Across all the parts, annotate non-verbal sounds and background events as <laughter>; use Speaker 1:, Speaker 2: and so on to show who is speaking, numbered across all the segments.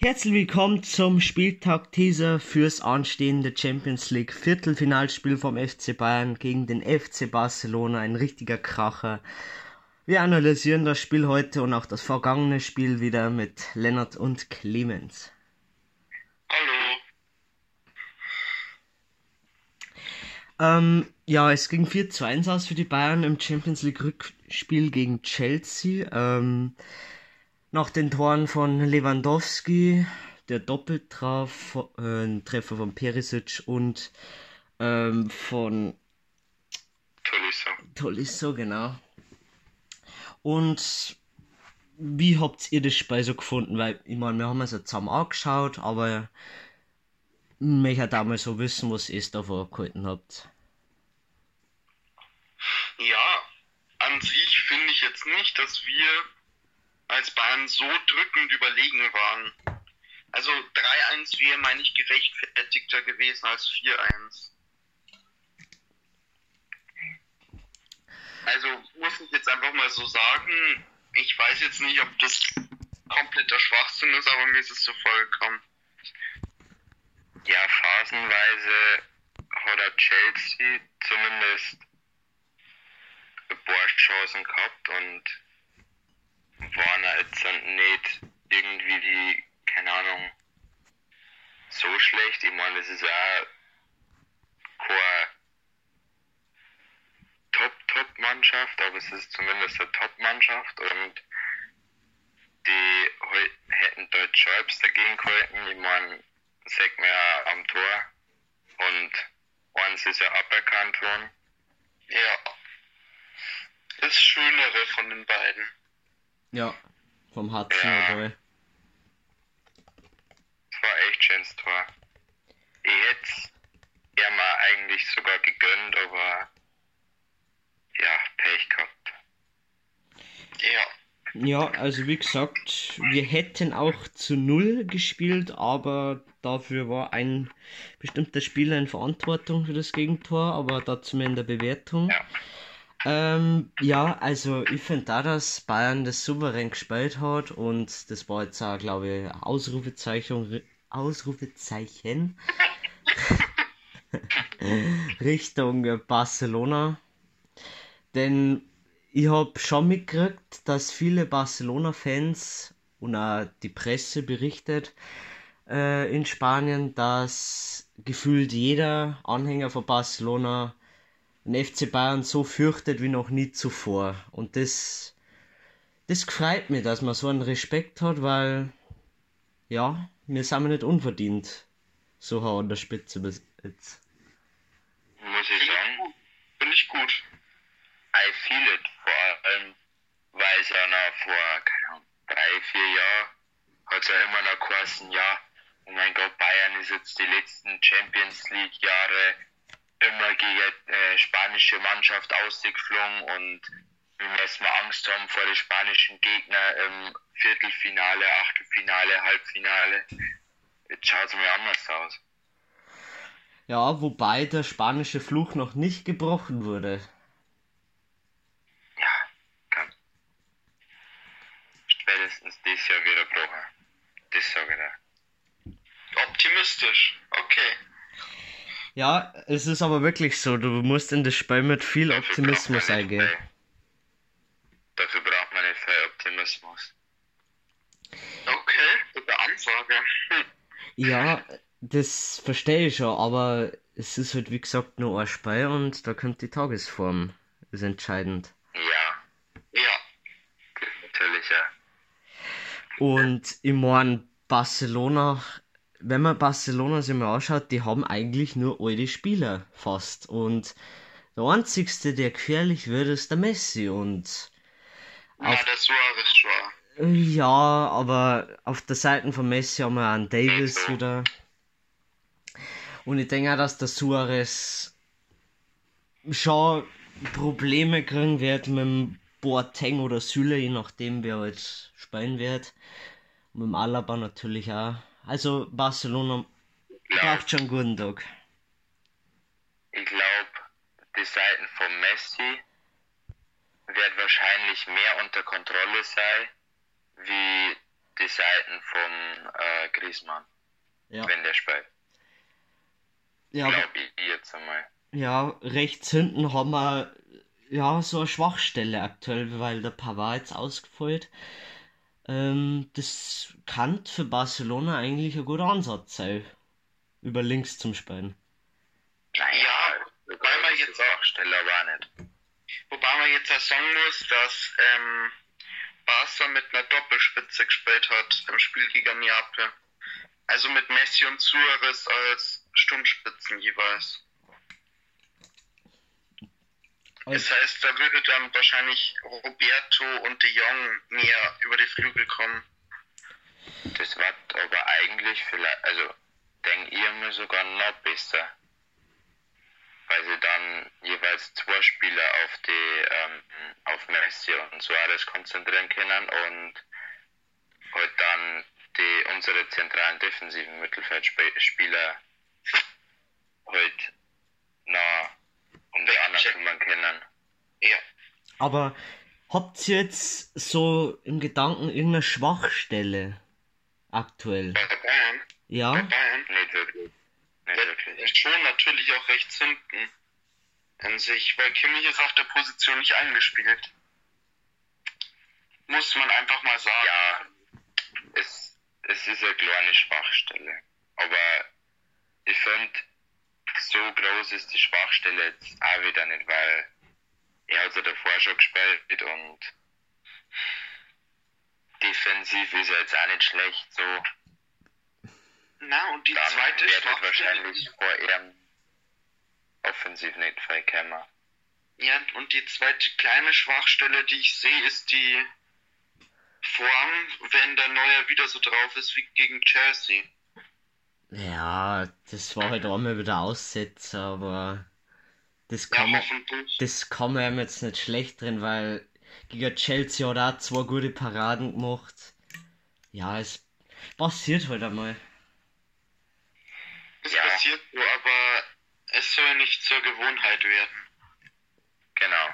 Speaker 1: Herzlich willkommen zum Spieltag-Teaser fürs anstehende Champions League Viertelfinalspiel vom FC Bayern gegen den FC Barcelona. Ein richtiger Kracher. Wir analysieren das Spiel heute und auch das vergangene Spiel wieder mit Lennart und Clemens.
Speaker 2: Hallo.
Speaker 1: Ähm, ja, es ging 4 zu 1 aus für die Bayern im Champions League Rückspiel gegen Chelsea. Ähm, nach den Toren von Lewandowski, der doppelt traf, äh, ein Treffer von Perisic und ähm, von
Speaker 2: Tolisso.
Speaker 1: Tolisso, genau. Und wie habt ihr das Spiel so gefunden? Weil, ich meine, wir haben es ja zusammen angeschaut, aber ich möchte auch mal so wissen, was ihr davon gehalten habt.
Speaker 2: Ja, an sich finde ich jetzt nicht, dass wir als Bayern so drückend überlegen waren. Also 3-1 wäre, meine ich, gerechtfertigter gewesen als 4-1. Also muss ich jetzt einfach mal so sagen, ich weiß jetzt nicht, ob das kompletter Schwachsinn ist, aber mir ist es so vorgekommen.
Speaker 3: Ja, phasenweise hat Chelsea zumindest ein paar Chancen gehabt und waren jetzt nicht irgendwie die, keine Ahnung, so schlecht. Ich meine, es ist auch keine Top-Top-Mannschaft, aber es ist zumindest eine Top-Mannschaft und die hätten dort Schalps dagegen gehalten. Ich meine, sagt man ja am Tor und eins ist ja aberkannt worden.
Speaker 2: Ja. Das Schönere von den beiden.
Speaker 1: Ja, vom Hudson
Speaker 3: Ja.
Speaker 1: dabei.
Speaker 3: Es war echt schönes Tor. Ich hätte es ja mal eigentlich sogar gegönnt, aber ja, Pech gehabt.
Speaker 2: Ja.
Speaker 1: Ja, also wie gesagt, wir hätten auch zu Null gespielt, aber dafür war ein bestimmter Spieler in Verantwortung für das Gegentor, aber dazu mehr in der Bewertung.
Speaker 3: Ja.
Speaker 1: Ähm, ja, also ich finde da, dass Bayern das souverän gespielt hat und das war jetzt auch, glaube ich, Ausrufezeichen, Ausrufezeichen <laughs> Richtung Barcelona. Denn ich habe schon mitgekriegt, dass viele Barcelona-Fans und auch die Presse berichtet äh, in Spanien, dass gefühlt jeder Anhänger von Barcelona den FC Bayern so fürchtet wie noch nie zuvor. Und das, das freut mich, dass man so einen Respekt hat, weil, ja, wir sind nicht unverdient so hart an der Spitze bis jetzt.
Speaker 3: Muss ich sagen.
Speaker 2: Finde ich gut.
Speaker 3: I feel it. Vor allem, weil es ja noch vor, keine Ahnung, drei, vier Jahren hat es ja immer noch geheißen, ja, oh mein Gott, Bayern ist jetzt die letzten Champions League Jahre spanische Mannschaft ausgeflogen und wir müssen mal Angst haben vor den spanischen Gegner im Viertelfinale, Achtelfinale, Halbfinale. Jetzt schaut es mir anders aus.
Speaker 1: Ja, wobei der spanische Fluch noch nicht gebrochen wurde.
Speaker 3: Ja, kann. Spätestens dieses Jahr wieder brauchen. Das sage ich dir.
Speaker 2: Optimistisch. Okay.
Speaker 1: Ja, es ist aber wirklich so, du musst in das Spiel mit viel
Speaker 3: Dafür
Speaker 1: Optimismus eingehen.
Speaker 3: Dafür braucht man nicht viel Optimismus.
Speaker 2: Okay. Gute Ansage. Hm.
Speaker 1: Ja, das verstehe ich schon, aber es ist halt wie gesagt nur ein Spiel und da kommt die Tagesform. Ist entscheidend.
Speaker 3: Ja,
Speaker 2: Ja.
Speaker 3: natürlich, ja.
Speaker 1: Und ich meine, Barcelona, wenn man Barcelona sich mal anschaut, die haben eigentlich nur alte Spieler fast. Und der einzigste, der gefährlich wird, ist der Messi. Und
Speaker 2: Ja,
Speaker 1: auf,
Speaker 2: der Suarez schon.
Speaker 1: ja, aber auf der Seite von Messi haben wir einen Davis
Speaker 3: Also.
Speaker 1: wieder. Und ich denke auch, dass der Suarez schon Probleme kriegen wird mit dem Boateng oder Süle, je nachdem wer halt spielen wird. Und mit dem Alaba natürlich auch. Also Barcelona braucht schon guten Tag.
Speaker 3: ich glaube, die Seiten von Messi wird wahrscheinlich mehr unter Kontrolle sein, wie die Seiten von äh, Griezmann,
Speaker 1: Ja,
Speaker 3: wenn der spielt.
Speaker 1: ja, aber-
Speaker 3: Glaube ich jetzt einmal.
Speaker 1: ja, rechts hinten haben wir ja so eine Schwachstelle aktuell, weil der Pavard jetzt ausgefällt. Ähm, das kann für Barcelona eigentlich ein guter Ansatz sein, über links zum Spielen.
Speaker 3: Naja,
Speaker 2: Ja,
Speaker 3: wobei
Speaker 2: man jetzt-
Speaker 3: auch Stelle war nicht.
Speaker 2: Wobei man jetzt auch sagen muss, dass ähm, Barca mit einer Doppelspitze gespielt hat im Spiel gegen Neapel. Also mit Messi und Suarez als Sturmspitzen jeweils. Das heißt, da würde dann wahrscheinlich Roberto und De Jong mehr über die Flügel kommen.
Speaker 3: Das war aber eigentlich vielleicht, also denke ich mir sogar noch besser. Weil sie dann jeweils zwei Spieler auf die, ähm, auf Messi und Suarez konzentrieren können und halt dann die, unsere zentralen defensiven Mittelfeldspieler halt noch um die anderen
Speaker 2: Wegchecken.
Speaker 3: kümmern können.
Speaker 2: Ja.
Speaker 1: Aber habt ihr jetzt so im Gedanken irgendeine Schwachstelle aktuell?
Speaker 2: Bei Bayern. Bei
Speaker 1: Ja?
Speaker 2: Bayern.
Speaker 3: Nicht wirklich. Nicht wirklich.
Speaker 2: schon natürlich auch rechts hinten an sich, weil Kimmich ist auf der Position nicht eingespielt. Muss man einfach mal sagen.
Speaker 3: Ja, es, es ist eine kleine Schwachstelle. Aber ich finde, so groß ist die Schwachstelle jetzt auch wieder nicht, weil er hat ja davor schon gespielt und defensiv ist er jetzt auch nicht schlecht so.
Speaker 2: Na, und die
Speaker 3: Dann
Speaker 2: zweite
Speaker 3: wird
Speaker 2: Schwachstelle.
Speaker 3: wahrscheinlich vor ihm offensiv nicht viel kommen.
Speaker 2: Ja, und die zweite kleine Schwachstelle, die ich sehe, ist die Form, wenn der Neuer wieder so drauf ist wie gegen Chelsea.
Speaker 1: Ja, das war halt einmal wieder Aussetzer, aber das
Speaker 2: Ja,
Speaker 1: kann man, das kann man ihm jetzt nicht schlecht drin, weil gegen Chelsea hat er auch zwei gute Paraden gemacht. Ja, es passiert halt einmal.
Speaker 2: Es
Speaker 3: Ja.
Speaker 2: passiert so, aber es soll nicht zur Gewohnheit werden.
Speaker 3: Genau,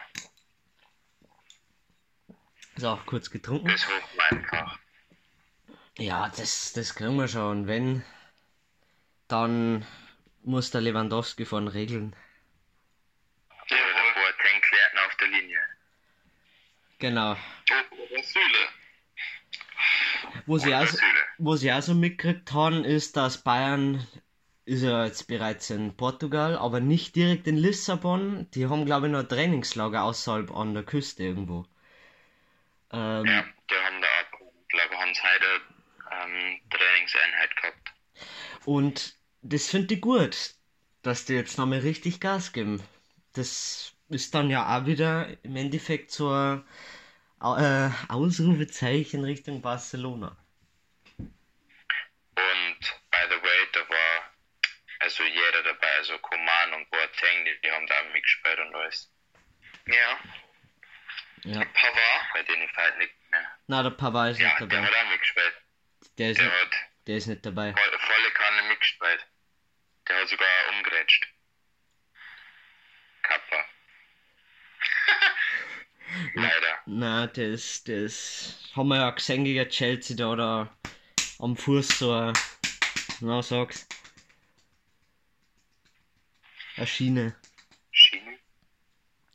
Speaker 1: Ist auch kurz getrunken.
Speaker 3: das wir einfach.
Speaker 1: Ja, das, das kriegen wir schon. Wenn, dann muss der Lewandowski von regeln.
Speaker 3: Ja, davor Tanklerten auf der Linie.
Speaker 1: Genau.
Speaker 2: Oh, Süle.
Speaker 1: Wo sie,
Speaker 3: Und
Speaker 1: auch,
Speaker 3: der
Speaker 1: wo sie auch so mitgekriegt haben, ist, dass Bayern ist ja jetzt bereits in Portugal, aber nicht direkt in Lissabon. Die haben, glaube ich, noch ein Trainingslager außerhalb an der Küste irgendwo. Ähm,
Speaker 3: Ja, die haben da auch, glaube ich, haben sie heute ähm, Trainingseinheit gehabt.
Speaker 1: Und das finde ich gut, dass die jetzt nochmal richtig Gas geben. Das ist dann ja auch wieder im Endeffekt so ein äh, Ausrufezeichen Richtung Barcelona.
Speaker 3: Und by the way, da war also jeder dabei, also Coman und Boateng, die, die haben da auch mitgespielt und alles.
Speaker 2: Ja.
Speaker 1: Ja.
Speaker 2: Pavard.
Speaker 3: Bei denen fällt nichts mehr.
Speaker 1: Na, der Papa ist
Speaker 3: Ja,
Speaker 1: nicht
Speaker 3: der
Speaker 1: dabei.
Speaker 3: hat auch mitgespielt.
Speaker 1: Der ist
Speaker 3: Der
Speaker 1: nicht,
Speaker 3: hat
Speaker 1: der ist nicht dabei.
Speaker 3: voll- volle Kanne mitgespielt. Der hat sogar umgerätscht. Kappa. <laughs> Leider.
Speaker 1: Na, der ist, haben wir ja gesehen gegen Chelsea da oder am Fuß so ein, na sag's, eine Schiene,
Speaker 3: Schiene.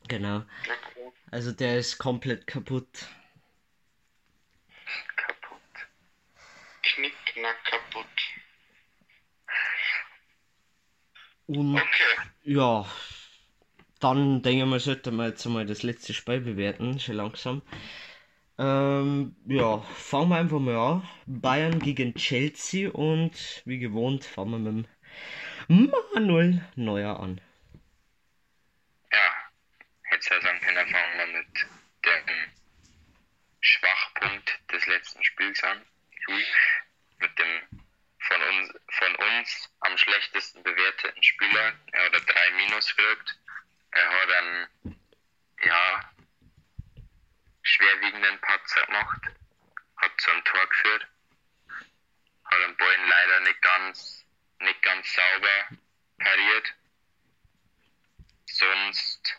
Speaker 1: genau.
Speaker 2: Okay.
Speaker 1: Also der ist komplett kaputt.
Speaker 3: Kaputt.
Speaker 2: Knickknack kaputt.
Speaker 1: Und
Speaker 2: Okay.
Speaker 1: ja, dann denke ich mal, sollten wir jetzt mal das letzte Spiel bewerten, schon langsam. Ähm, ja, fangen wir einfach mal an. Bayern gegen Chelsea und wie gewohnt fangen wir mit dem Manuel Neuer an.
Speaker 3: Ja, hätte ich ja sagen können, fangen wir mit dem Schwachpunkt des letzten Spiels an. Juli. Mit dem von uns, von uns am schlechtesten bewerteten Spieler. Er hat eine 3 Minus gekriegt. Er hat einen, ja, schwerwiegenden Patzer gemacht. Hat zu einem Tor geführt. Hat den Ball leider nicht ganz, nicht ganz sauber pariert. Sonst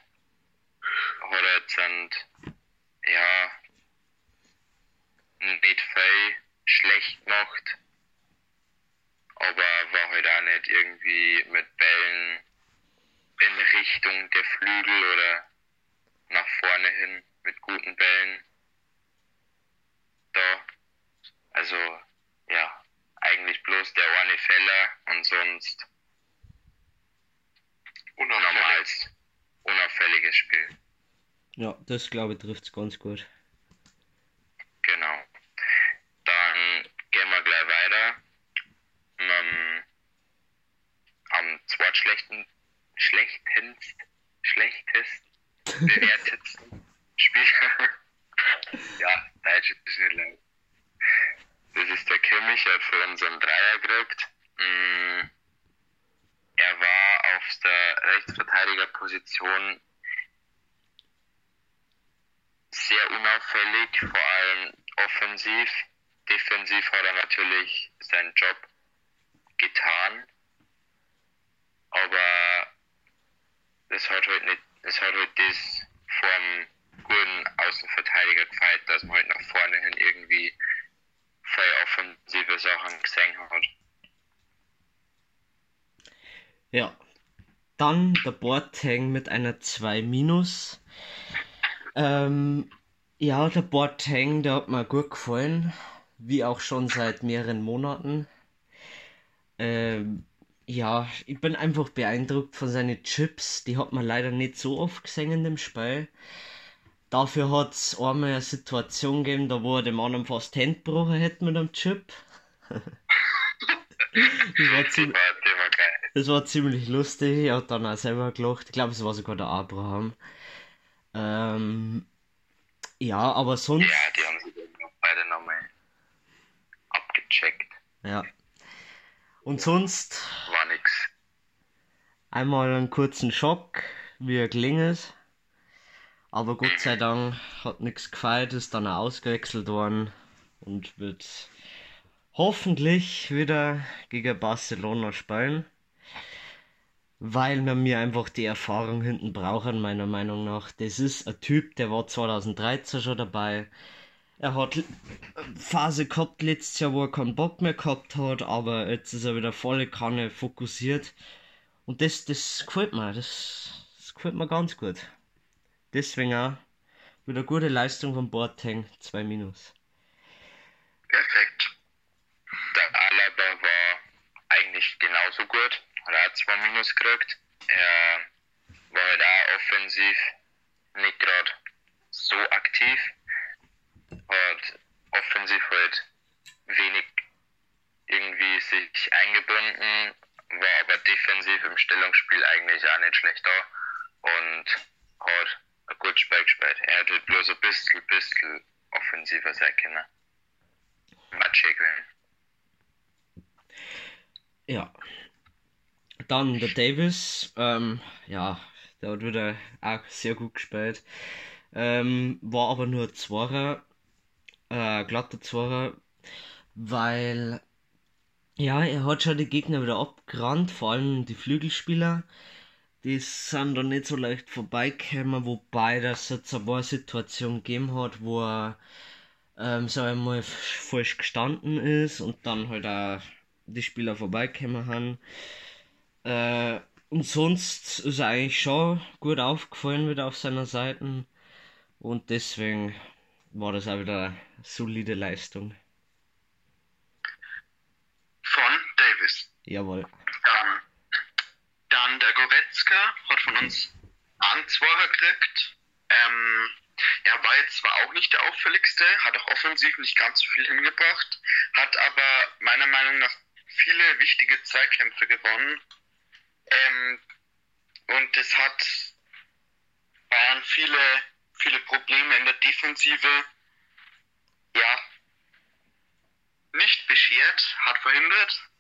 Speaker 3: hat er jetzt ein, ja, nicht viel schlecht aber war halt auch nicht irgendwie mit Bällen in Richtung der Flügel oder nach vorne hin mit guten Bällen da. Also ja, eigentlich bloß der eine Fehler und sonst normales, unauffälliges Spiel.
Speaker 1: Ja, das glaube ich trifft es ganz gut.
Speaker 3: Genau. Gehen wir gleich weiter. Ähm, am zweitschlechten, schlechtest, schlechtest bewertetsten <laughs> Spieler. <laughs> ja, Deutsch ist nicht leicht. Das ist der Kimmich, er hat für uns einen Dreier gekriegt. Mm, er war auf der Rechtsverteidigerposition sehr unauffällig, vor allem offensiv. Defensiv hat er natürlich seinen Job getan, aber das hat halt nicht, das hat halt das vom guten Außenverteidiger gefeiert, dass man halt nach vorne hin irgendwie voll offensive Sachen gesehen hat.
Speaker 1: Ja. Dann der Boateng mit einer 2 minus. Ähm, ja, der Boateng, der hat mir gut gefallen. Wie auch schon seit mehreren Monaten. Ähm, ja, ich bin einfach beeindruckt von seinen Chips. Die hat man leider nicht so oft gesehen in dem Spiel. Dafür hat es einmal eine Situation gegeben, da wo er dem anderen fast Hände gebrochen hätte mit einem Chip. <laughs> das, war ziemlich, das war ziemlich lustig. Er hat dann auch selber gelacht. Ich glaube, es war sogar der Abraham. Ähm, ja, aber sonst.
Speaker 3: Ja, die haben sich beide nochmal abgecheckt.
Speaker 1: Ja. Und sonst.
Speaker 3: War nix.
Speaker 1: Einmal einen kurzen Schock, wie er gelingt. Aber Gott sei Dank hat nichts gefeiert, ist dann auch ausgewechselt worden und wird hoffentlich wieder gegen Barcelona spielen. Weil wir mir einfach die Erfahrung hinten brauchen, meiner Meinung nach. Das ist ein Typ, der war 2013 schon dabei. Er hat Phase gehabt letztes Jahr, wo er keinen Bock mehr gehabt hat, aber jetzt ist er wieder volle Kanne fokussiert. Und das, das gefällt mir, das, das gefällt mir ganz gut. Deswegen auch wieder gute Leistung von Boateng, 2 minus.
Speaker 3: Perfekt. Der Alaba war eigentlich genauso gut, hat auch 2 minus gekriegt. Er war halt auch offensiv nicht gerade so aktiv, hat offensiv halt wenig irgendwie sich eingebunden, war aber defensiv im Stellungsspiel eigentlich auch nicht schlecht da und hat ein gut Spiel gespielt. Er hat halt bloß ein bisschen, bisschen offensiver sein können. Match.
Speaker 1: Ja. Dann der Davis, ähm, ja, der hat wieder auch sehr gut gespielt. Ähm, war aber nur Zwarer, äh, glatter Zwarer, weil, ja, er hat schon die Gegner wieder abgerannt, vor allem die Flügelspieler die sind da nicht so leicht vorbeigekommen, wobei das jetzt ein paar Situationen gegeben hat, wo er, ähm, sag ich falsch gestanden ist und dann halt auch die Spieler vorbeigekommen haben. Äh, und sonst ist er eigentlich schon gut aufgefallen wieder auf seiner Seite und deswegen war das auch wieder eine solide Leistung.
Speaker 2: Von Davis.
Speaker 1: Jawohl.
Speaker 2: Dann der Goretzka hat von uns einen Zweier gekriegt. Ähm, er war jetzt zwar auch nicht der auffälligste, hat auch offensiv nicht ganz so viel hingebracht, hat aber meiner Meinung nach viele wichtige Zweikämpfe gewonnen. Ähm, und es hat Bayern viele, viele Probleme in der Defensive ja, nicht beschert, hat verhindert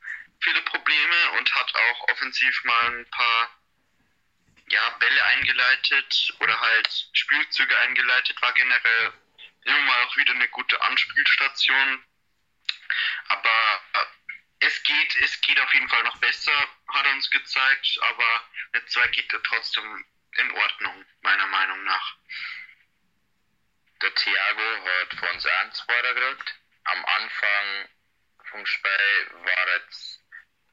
Speaker 2: viele Probleme und hat auch offensiv mal ein paar ja, Bälle eingeleitet oder halt Spielzüge eingeleitet, war generell immer mal auch wieder eine gute Anspielstation. Aber äh, es geht, es geht auf jeden Fall noch besser, hat er uns gezeigt, aber eine 2 geht er trotzdem in Ordnung, meiner Meinung nach.
Speaker 3: Der Thiago hat von uns einen Zweiter gekriegt. Am Anfang vom Spiel war jetzt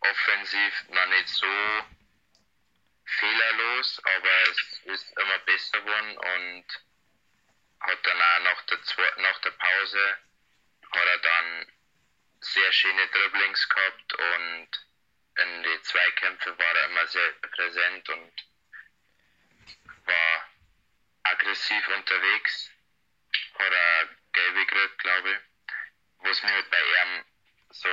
Speaker 3: offensiv noch nicht so fehlerlos, aber es ist immer besser geworden und hat dann auch nach der, nach der Pause hat er dann sehr schöne Dribblings gehabt und in die Zweikämpfe war er immer sehr präsent und war aggressiv unterwegs. Hat er gelbe gekriegt, glaube ich. Wo es mir halt bei ihm so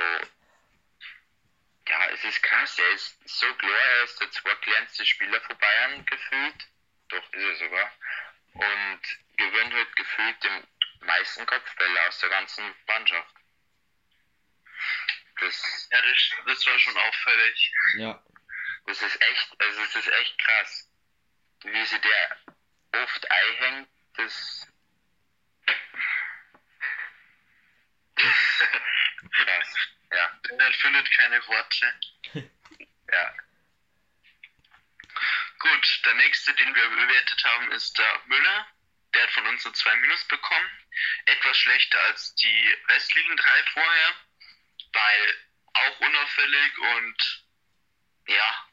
Speaker 3: ja, es ist krass, er ist so klar, er ist der zweitkleinste Spieler von Bayern gefühlt. Doch ist er sogar. Und gewinnt halt gefühlt den meisten Kopfbälle aus der ganzen Mannschaft.
Speaker 2: Das, ja, das, das war schon auffällig.
Speaker 1: Ja.
Speaker 3: Das ist echt, also es ist echt krass. Wie sie der oft einhängt, das.
Speaker 2: Krass. Ja. Er findet keine Worte. <laughs>
Speaker 3: ja.
Speaker 2: Gut, der nächste, den wir bewertet haben, ist der Müller. Der hat von uns eine 2 Minus bekommen. Etwas schlechter als die restlichen drei vorher, weil auch unauffällig und ja,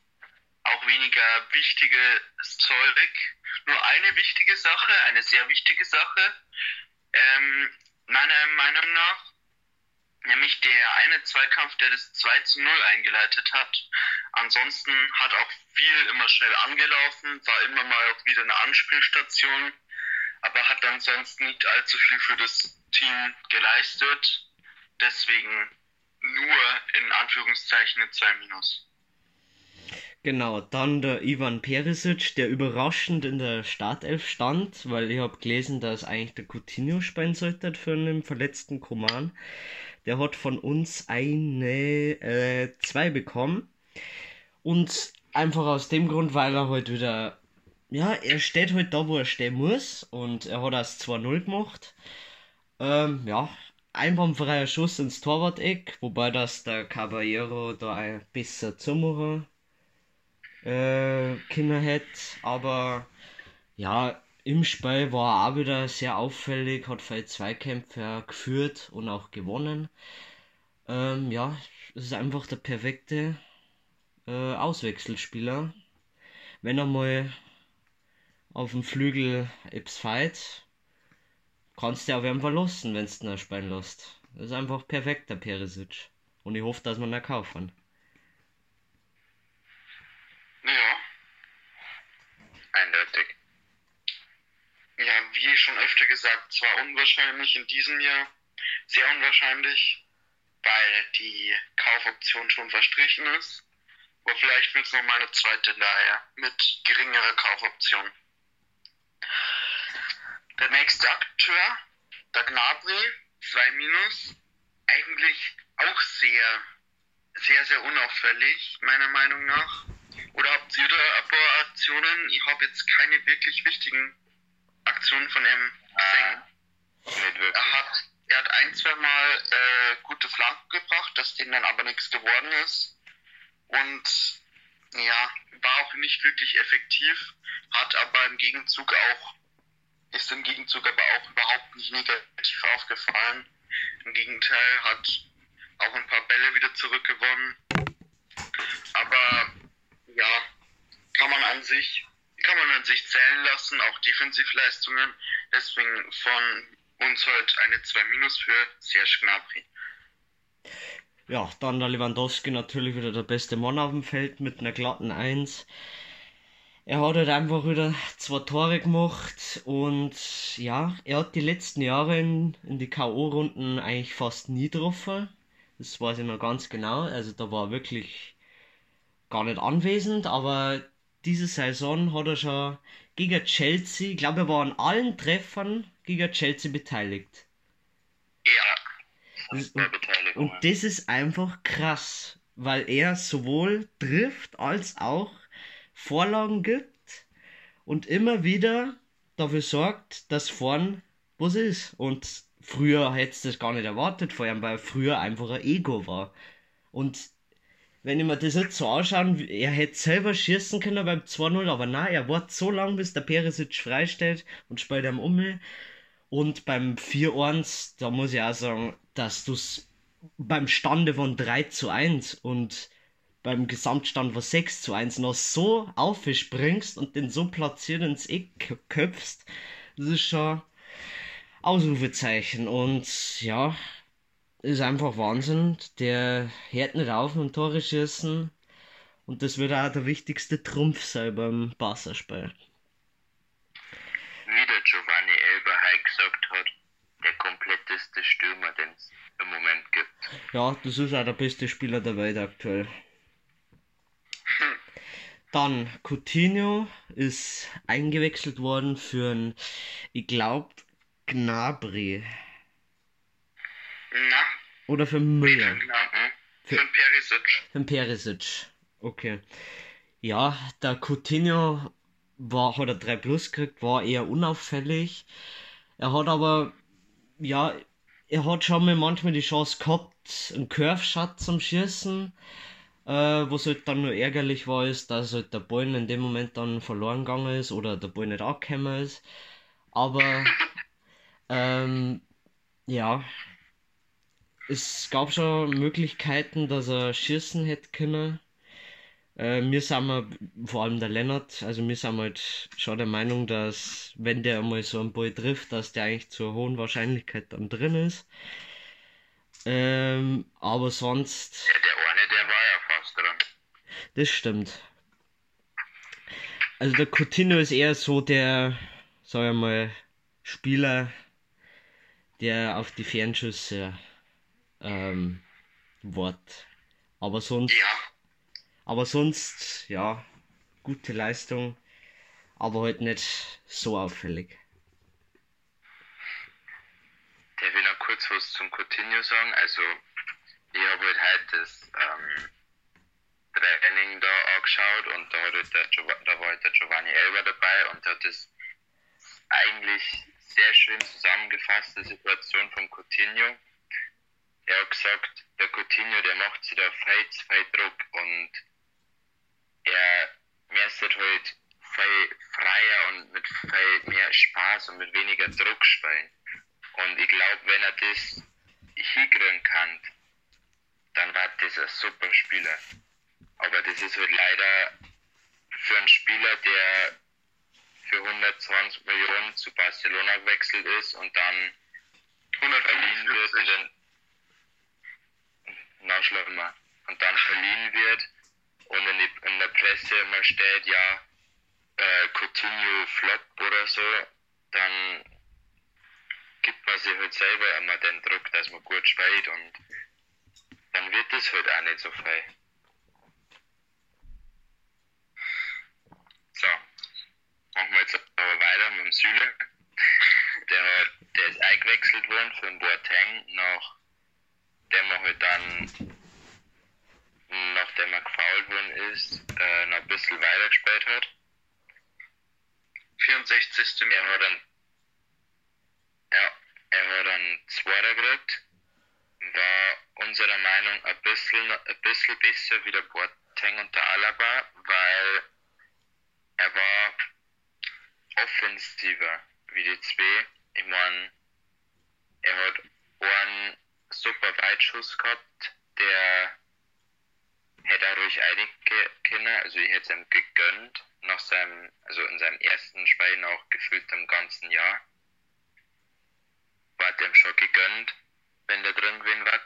Speaker 2: auch weniger wichtiges Zeug. Nur eine wichtige Sache, eine sehr wichtige Sache, ähm, meiner Meinung nach, nämlich der eine Zweikampf, der das 2 zu 0 eingeleitet hat. Ansonsten hat auch viel immer schnell angelaufen, war immer mal auch wieder eine Anspielstation, aber hat ansonsten nicht allzu viel für das Team geleistet. Deswegen nur in Anführungszeichen eine 2 minus.
Speaker 1: Genau, dann der Ivan Perisic, der überraschend in der Startelf stand, weil ich habe gelesen, dass eigentlich der Coutinho spielen sollte für einen verletzten Koman. Der hat von uns eine äh, 2 bekommen. Und einfach aus dem Grund, weil er heute halt wieder, ja, er steht heute halt da, wo er stehen muss. Und er hat das 2-0 gemacht. Ähm, ja, einwandfreier Schuss ins Torwart-Eck, wobei das der Caballero da ein bisschen zumachen äh, können hätte. Aber ja, im Spiel war er auch wieder sehr auffällig, hat viele Zweikämpfe geführt und auch gewonnen. Ähm, ja, es ist einfach der perfekte äh, Auswechselspieler. Wenn er mal auf dem Flügel etwas fight, kannst du auch wen verlassen, wenn du ihn spielen lässt. Das ist einfach perfekt, der Perisic. Und ich hoffe, dass man ihn kaufen.
Speaker 2: Ja.
Speaker 3: Eindeutig
Speaker 2: ja, wie schon öfter gesagt, zwar unwahrscheinlich in diesem Jahr, sehr unwahrscheinlich, weil die Kaufoption schon verstrichen ist. Aber vielleicht wird es noch mal eine zweite daher mit geringerer Kaufoption. Der nächste Akteur, der Gnabry, 2 Minus, eigentlich auch sehr, sehr, sehr unauffällig, meiner Meinung nach. Oder habt ihr da ein paar Aktionen? Ich habe jetzt keine wirklich wichtigen Aktionen von ihm gesehen. Er hat, er hat ein, zwei Mal äh, gute Flanken gebracht, dass denen dann aber nichts geworden ist. Und ja, war auch nicht wirklich effektiv, hat aber im Gegenzug auch, ist im Gegenzug aber auch überhaupt nicht negativ aufgefallen. Im Gegenteil, hat auch ein paar Bälle wieder zurückgewonnen. Aber kann man an sich kann man an sich zählen lassen, auch Defensivleistungen. Deswegen von uns heute eine 2 Minus für Serge Gnabry.
Speaker 1: Ja, dann der Lewandowski natürlich wieder der beste Mann auf dem Feld mit einer glatten 1. Er hat halt einfach wieder zwei Tore gemacht und ja, er hat die letzten Jahre in, in die K.O.-Runden eigentlich fast nie getroffen. Das weiß ich noch ganz genau. Also da war er wirklich gar nicht anwesend, aber diese Saison hat er schon gegen Chelsea, ich glaube, er war an allen Treffern gegen Chelsea beteiligt.
Speaker 2: Ja.
Speaker 1: Und, und das ist einfach krass, weil er sowohl trifft als auch Vorlagen gibt und immer wieder dafür sorgt, dass vorn was ist. Und früher hättest du das gar nicht erwartet, vor allem weil er früher einfach ein Ego war. Und wenn ich mir das jetzt so anschaue, er hätte selber schießen können beim 2-0, aber nein, er wartet so lange, bis der Perisic freistellt und spielt am um. Und beim 4-1, da muss ich auch sagen, dass du es beim Stande von 3 zu 1 und beim Gesamtstand war 6 zu 1 noch so aufspringst und den so platziert ins Eck köpfst, das ist schon Ausrufezeichen. Und ja, ist einfach Wahnsinn. Der hört nicht auf mit Tore schießen. Und das wird auch der wichtigste Trumpf sein beim Barca-Spiel.
Speaker 3: Wie der Giovanni Elberhey gesagt hat, der kompletteste Stürmer, den es im Moment gibt.
Speaker 1: Ja, das ist auch der beste Spieler der Welt aktuell. Dann Coutinho ist eingewechselt worden für ein, ich glaube, Gnabry.
Speaker 2: Na,
Speaker 1: Oder für Müller.
Speaker 2: Gnabry. Für den Perisic.
Speaker 1: Für den Perisic. Okay. Ja, der Coutinho war, hat er 3 Plus gekriegt, war eher unauffällig. Er hat aber, ja, er hat schon mal manchmal die Chance gehabt, einen Curve-Shot zum Schießen. Äh, was halt dann nur ärgerlich war, ist, dass halt der Ball in dem Moment dann verloren gegangen ist oder der Ball nicht angekommen ist. Aber, <laughs> ähm, ja, es gab schon Möglichkeiten, dass er schießen hätte können. Äh, wir sind wir, vor allem der Lennart, also wir sind halt schon der Meinung, dass wenn der mal so einen Ball trifft, dass der eigentlich zur hohen Wahrscheinlichkeit dann drin ist. Ähm, aber sonst,
Speaker 3: Ja, der eine, der war ja fast dran.
Speaker 1: das stimmt. Also der Coutinho ist eher so der, sag ich mal, Spieler, der auf die Fernschüsse ähm, wart. Aber sonst,
Speaker 2: Ja,
Speaker 1: aber sonst, ja, gute Leistung, aber halt nicht so auffällig.
Speaker 3: Der will noch kurz was zum Coutinho sagen. Also, ich habe halt heute das ähm, Training da angeschaut und da, halt der Giov- da war halt der Giovanni Elber dabei und der hat das eigentlich sehr schön zusammengefasst, die Situation von Coutinho. Er hat gesagt, der Coutinho, der macht sich da viel viel Druck und er müsste halt viel freier und mit viel mehr Spaß und mit weniger Druck spielen. Und ich glaube, wenn er das hinkriegen kann, dann wird das ein super Spieler. Aber das ist halt leider für einen Spieler, der für 120 Millionen zu Barcelona gewechselt ist und dann verliehen wird und dann schlimmer und dann verliehen wird und in, die, in der Presse immer steht, ja, äh, Coutinho flop oder so, dann gibt man sich halt selber immer den Druck, dass man gut spielt und dann wird das halt auch nicht so viel. So, machen wir jetzt aber weiter mit dem Süle. <laughs> Der, der ist eingewechselt worden den Boateng, nach dem er halt dann, nachdem er gefault worden ist, äh, noch ein bisschen weiter gespielt hat.
Speaker 2: 64.
Speaker 3: Er hat dann, ja, er hat dann Zweiter gekriegt, war unserer Meinung ein bisschen, ein bisschen besser wie der Boateng und der Alaba, weil er war offensiver wie die zwei. Ich meine, er hat einen super Weitschuss gehabt, der hätte ruhig einige können, also ich hätte es ihm gegönnt, nach seinem, also in seinem ersten Spiel noch gefühlt im ganzen Jahr. War dem schon gegönnt, wenn der drin gewesen wird.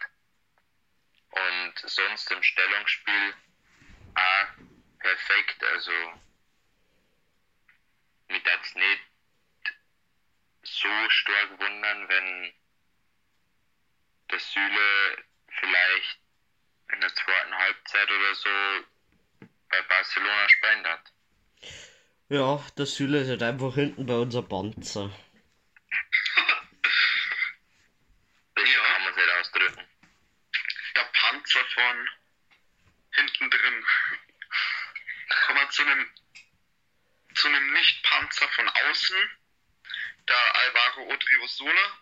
Speaker 3: Und sonst im Stellungsspiel auch perfekt, also mich jetzt nicht so stark wundern, wenn der Süle vielleicht in der zweiten Halbzeit oder so bei Barcelona spielen hat.
Speaker 1: Ja, der Süle ist halt einfach hinten bei unser Panzer.
Speaker 3: Das <laughs>
Speaker 2: Ja.
Speaker 3: kann man nicht ausdrücken.
Speaker 2: Der Panzer von hinten drin. Kommen wir zu einem, zu einem Nicht-Panzer von außen. Der Alvaro Odriozola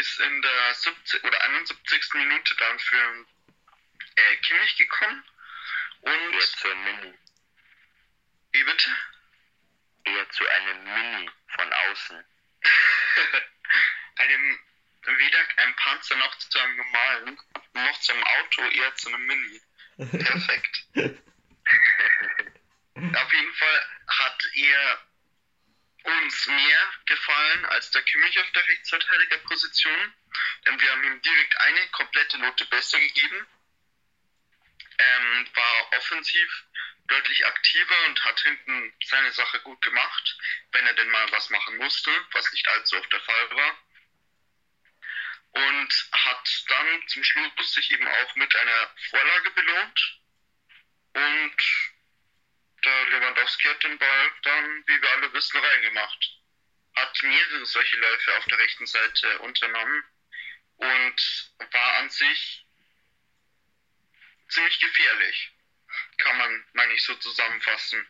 Speaker 2: ist in der 70 oder 71. Minute dann für äh, Kimmich gekommen. Und
Speaker 3: Eher zu einem Mini.
Speaker 2: wie bitte?
Speaker 3: Eher zu einem Mini von außen. <laughs>
Speaker 2: einem weder einem Panzer noch zu einem normalen, noch zu einem Auto, eher zu einem Mini. <laughs> Perfekt. <laughs> Auf jeden Fall hat er mehr gefallen als der Kimmich auf der Rechtsverteidigerposition, denn wir haben ihm direkt eine komplette Note besser gegeben. Ähm, war offensiv deutlich aktiver und hat hinten seine Sache gut gemacht, wenn er denn mal was machen musste, was nicht allzu oft der Fall war. Und hat dann zum Schluss sich eben auch mit einer Vorlage belohnt. Und der Lewandowski hat den Ball dann, wie wir alle wissen, reingemacht. Hat mehrere solche Läufe auf der rechten Seite unternommen und war an sich ziemlich gefährlich. Kann man, meine ich, so zusammenfassen.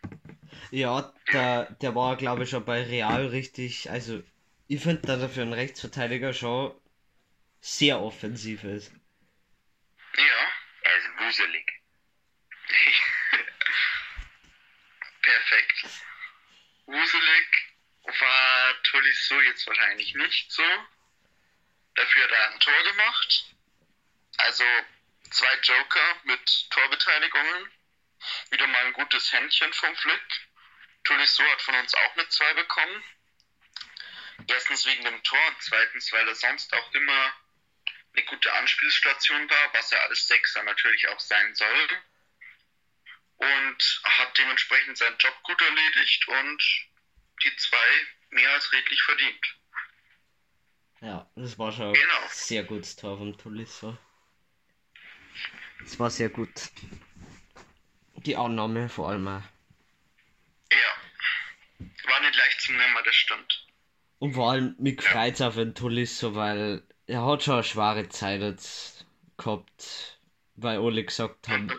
Speaker 1: Ja, der, der war, glaube ich, schon bei Real richtig. Also, ich finde, dass er für einen Rechtsverteidiger schon sehr offensiv ist.
Speaker 2: Ja,
Speaker 3: Er ist wuselig. <laughs> <laughs>
Speaker 2: perfekt. Wuselig war Tolisso jetzt wahrscheinlich nicht so. Dafür hat er ein Tor gemacht. Also zwei Joker mit Torbeteiligungen. Wieder mal ein gutes Händchen vom Flick. Tolisso hat von uns auch eine 2 bekommen. Erstens wegen dem Tor und zweitens, weil er sonst auch immer eine gute Anspielstation war, was er als Sechser natürlich auch sein soll. Und hat dementsprechend seinen Job gut erledigt und die zwei mehr als redlich verdient.
Speaker 1: Ja, das war schon
Speaker 2: Genau.
Speaker 1: ein sehr gutes Tor vom Tolisso. Das war sehr gut. Die Annahme vor allem auch.
Speaker 2: Ja. War nicht leicht zu nehmen, das stimmt.
Speaker 1: Und vor allem mich freut's auf den Tolisso, weil er hat schon eine schwere Zeit jetzt gehabt, weil alle gesagt haben,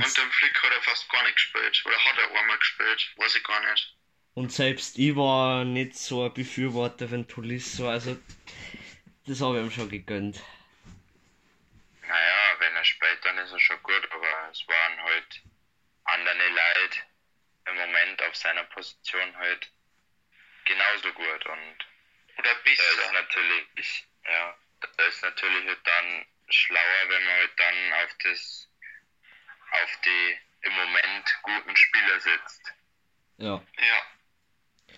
Speaker 1: und,
Speaker 2: und dem Flick hat er fast gar nicht gespielt. Oder hat er einmal gespielt, weiß ich gar nicht.
Speaker 1: und selbst ich war nicht so ein Befürworter von Tolisso, also das habe ich ihm schon gegönnt.
Speaker 3: Naja, wenn er spielt, dann ist er schon gut, aber es waren halt andere Leute im Moment auf seiner Position halt genauso gut und
Speaker 2: Oder
Speaker 3: da ist
Speaker 2: besser.
Speaker 3: natürlich, ja, da ist natürlich halt dann schlauer, wenn man halt dann auf das, auf die im Moment guten Spieler sitzt.
Speaker 1: Ja,
Speaker 2: Ja.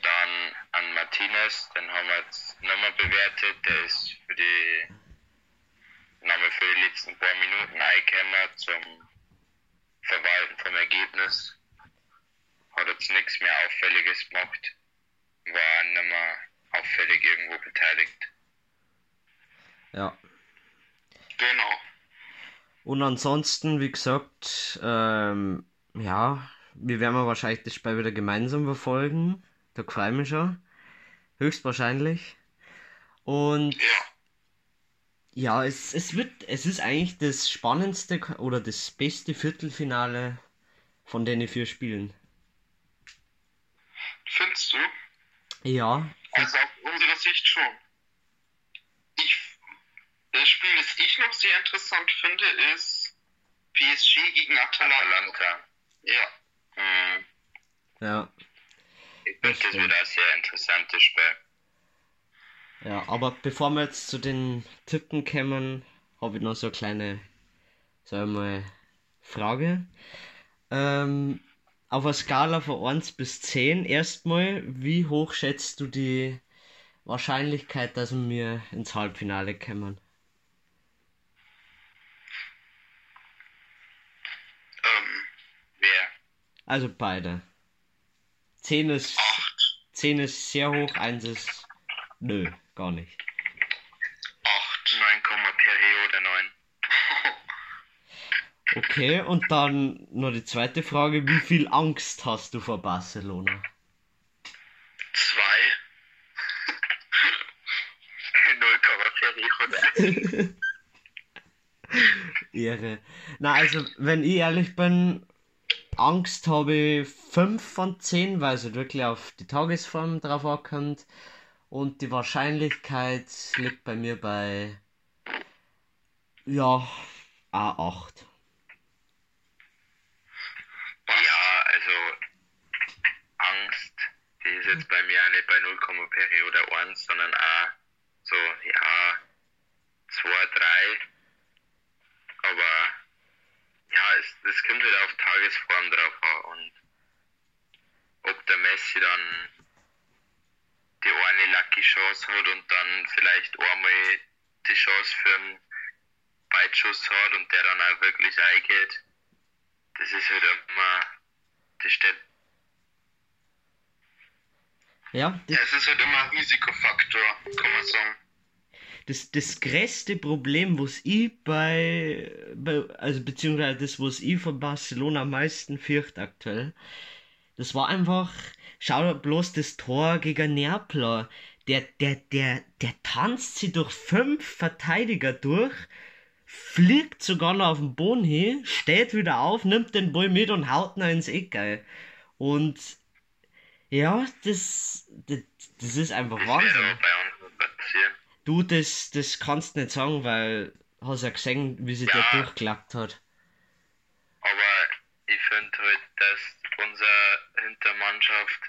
Speaker 3: Dann an Martinez, den haben wir jetzt nochmal bewertet, der ist für die nochmal für die letzten paar Minuten eingekommen zum Verwalten vom Ergebnis. Hat jetzt nichts mehr Auffälliges gemacht, war nicht mehr auffällig irgendwo beteiligt.
Speaker 1: ja.
Speaker 2: Genau.
Speaker 1: Und ansonsten, wie gesagt, ähm, ja, wir werden wahrscheinlich das Spiel wieder gemeinsam verfolgen. Da freue ich mich schon. Höchstwahrscheinlich. Und
Speaker 2: Ja.
Speaker 1: ja, es, es wird, es ist eigentlich das spannendste oder das beste Viertelfinale von den vier Spielen.
Speaker 2: Findest du?
Speaker 1: Ja,
Speaker 2: Also aus unserer Sicht schon. Das Spiel, das ich noch sehr interessant finde, ist PSG gegen Atalanta.
Speaker 3: Atalanta.
Speaker 2: Ja.
Speaker 3: Hm,
Speaker 1: ja,
Speaker 3: ich finde, das wird ein sehr interessantes Spiel.
Speaker 1: ja. Aber bevor wir jetzt zu den Tippen kommen, habe ich noch so eine kleine, sagen wir mal, Frage. Ähm, auf einer Skala von 1 bis 10 erstmal, wie hoch schätzt du die Wahrscheinlichkeit, dass wir ins Halbfinale kommen?
Speaker 2: Ähm,
Speaker 3: Wer?
Speaker 1: Also beide. 10 ist,
Speaker 2: acht.
Speaker 1: 10 ist sehr hoch, 1 ist nö, gar nicht.
Speaker 2: Acht.
Speaker 3: 9, Periode 9.
Speaker 1: Okay, und dann noch die zweite Frage, wie viel Angst hast du vor Barcelona?
Speaker 2: Zwei. <laughs>
Speaker 3: 0, Periode. <laughs>
Speaker 1: Ehre. Na, also, wenn ich ehrlich bin, Angst habe ich 5 von 10, weil es halt wirklich auf die Tagesform drauf ankommt. Und die Wahrscheinlichkeit liegt bei mir bei, ja, A8.
Speaker 3: Ja, also Angst, die ist jetzt bei mir auch nicht bei 0, Periode 1, sondern auch so, ja, 2, 3. Aber ja, es, das kommt halt auf Tagesform drauf an und ob der Messi dann die eine Lucky Chance hat und dann vielleicht einmal die Chance für einen Beitschuss hat und der dann auch wirklich eingeht, das ist halt immer, das steht,
Speaker 1: Ja,
Speaker 2: Ja, es ist halt immer ein Risikofaktor, kann man sagen.
Speaker 1: Das, das größte Problem, was ich bei, bei also beziehungsweise das, was ich von Barcelona am meisten fürchte aktuell, das war einfach, schau bloß das Tor gegen Neapel. Der, der, der, der tanzt sie durch fünf Verteidiger durch, fliegt sogar noch auf den Boden hin, steht wieder auf, nimmt den Ball mit und haut ihn ins Eck. ey. Und ja, das, das, das ist einfach Wahnsinn.
Speaker 3: passieren.
Speaker 1: Du, das, das kannst nicht sagen, weil hast ja gesehen, wie sie
Speaker 3: Ja.
Speaker 1: der durchgelackt hat.
Speaker 3: Aber ich finde halt, dass unsere Hintermannschaft